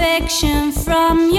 affection from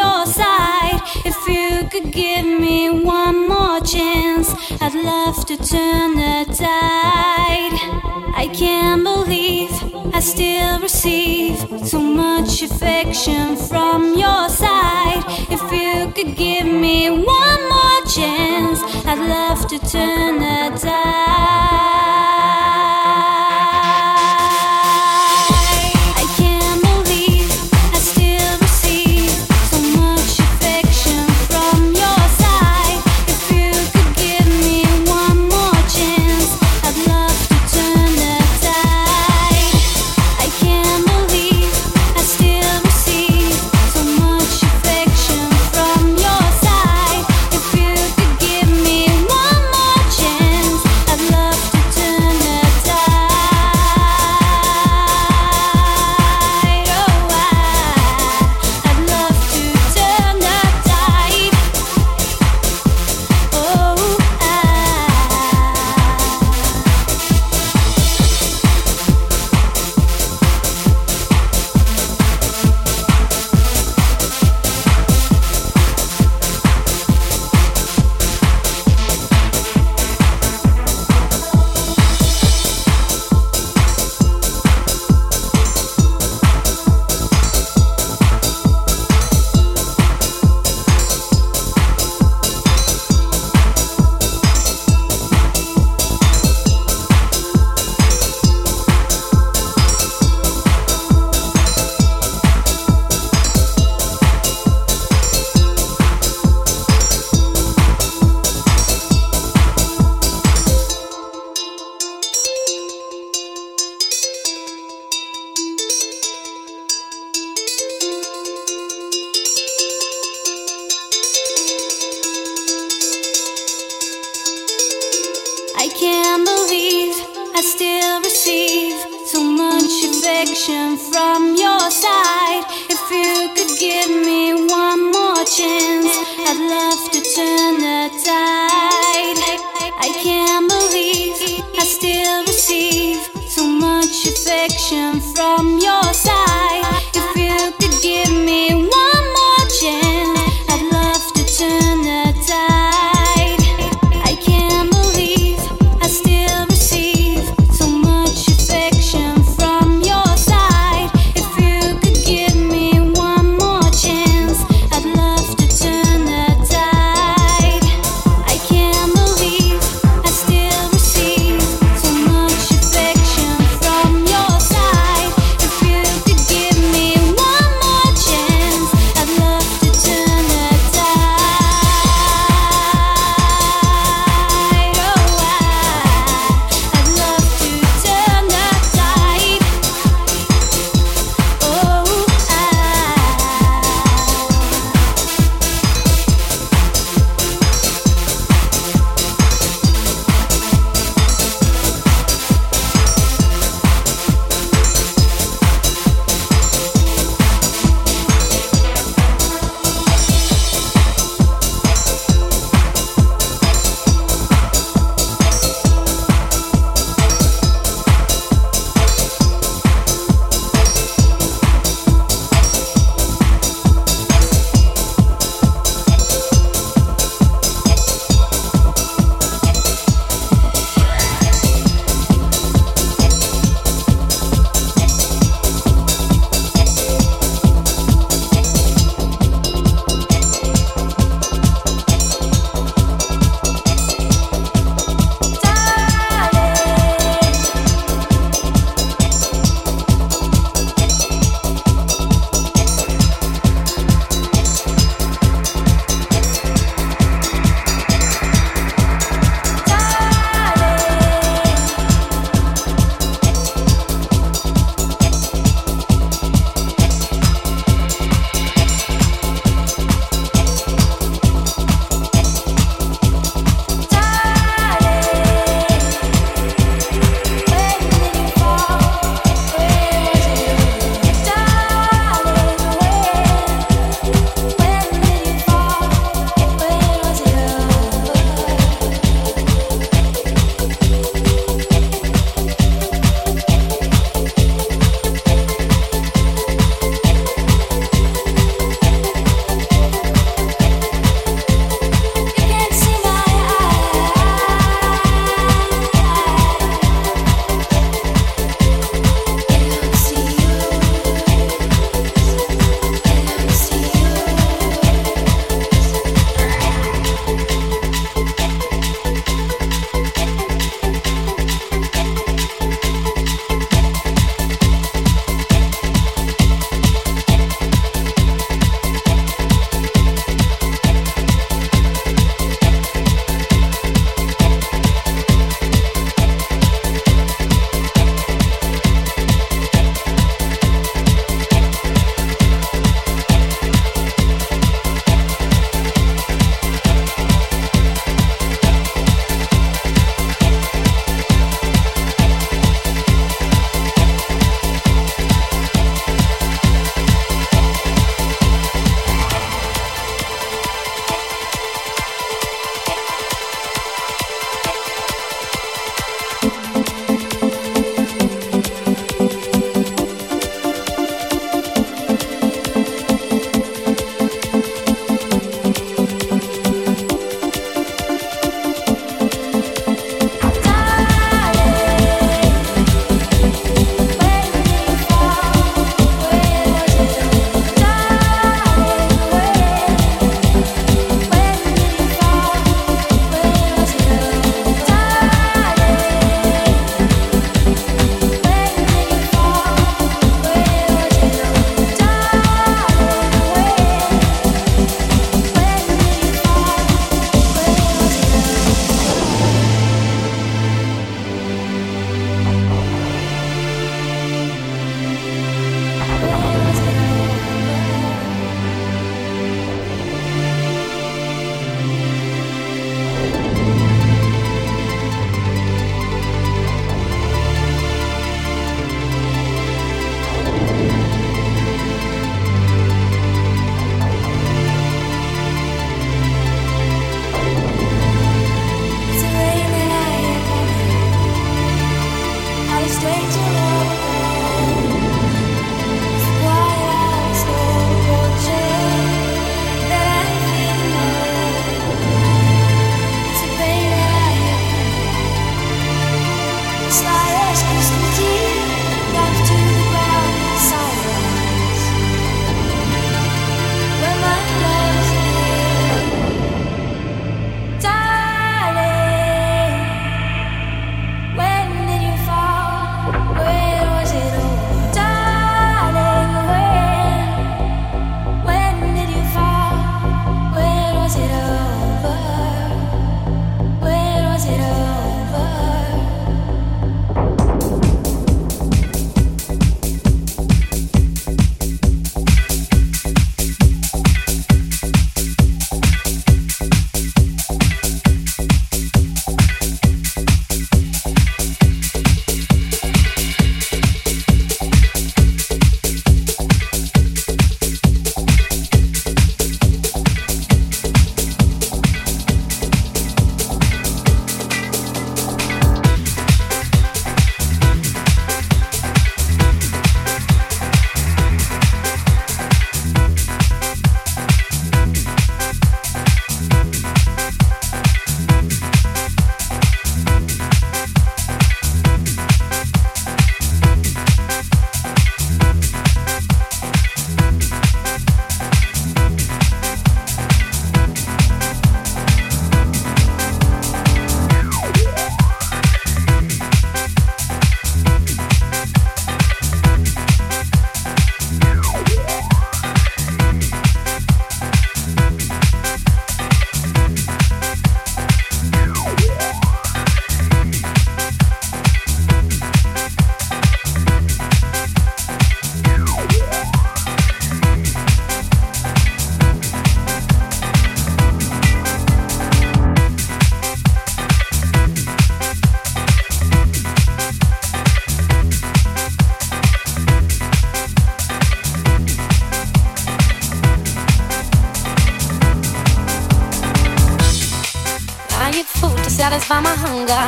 satisfy my hunger.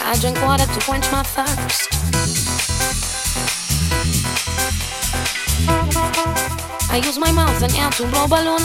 I drink water to quench my thirst. I use my mouth and air to blow balloon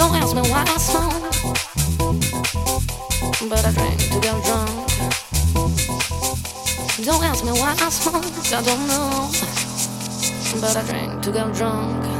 Don't ask me why I smoke, but I drink to get drunk. Don't ask me why I smoke, I don't know, but I drink to get drunk.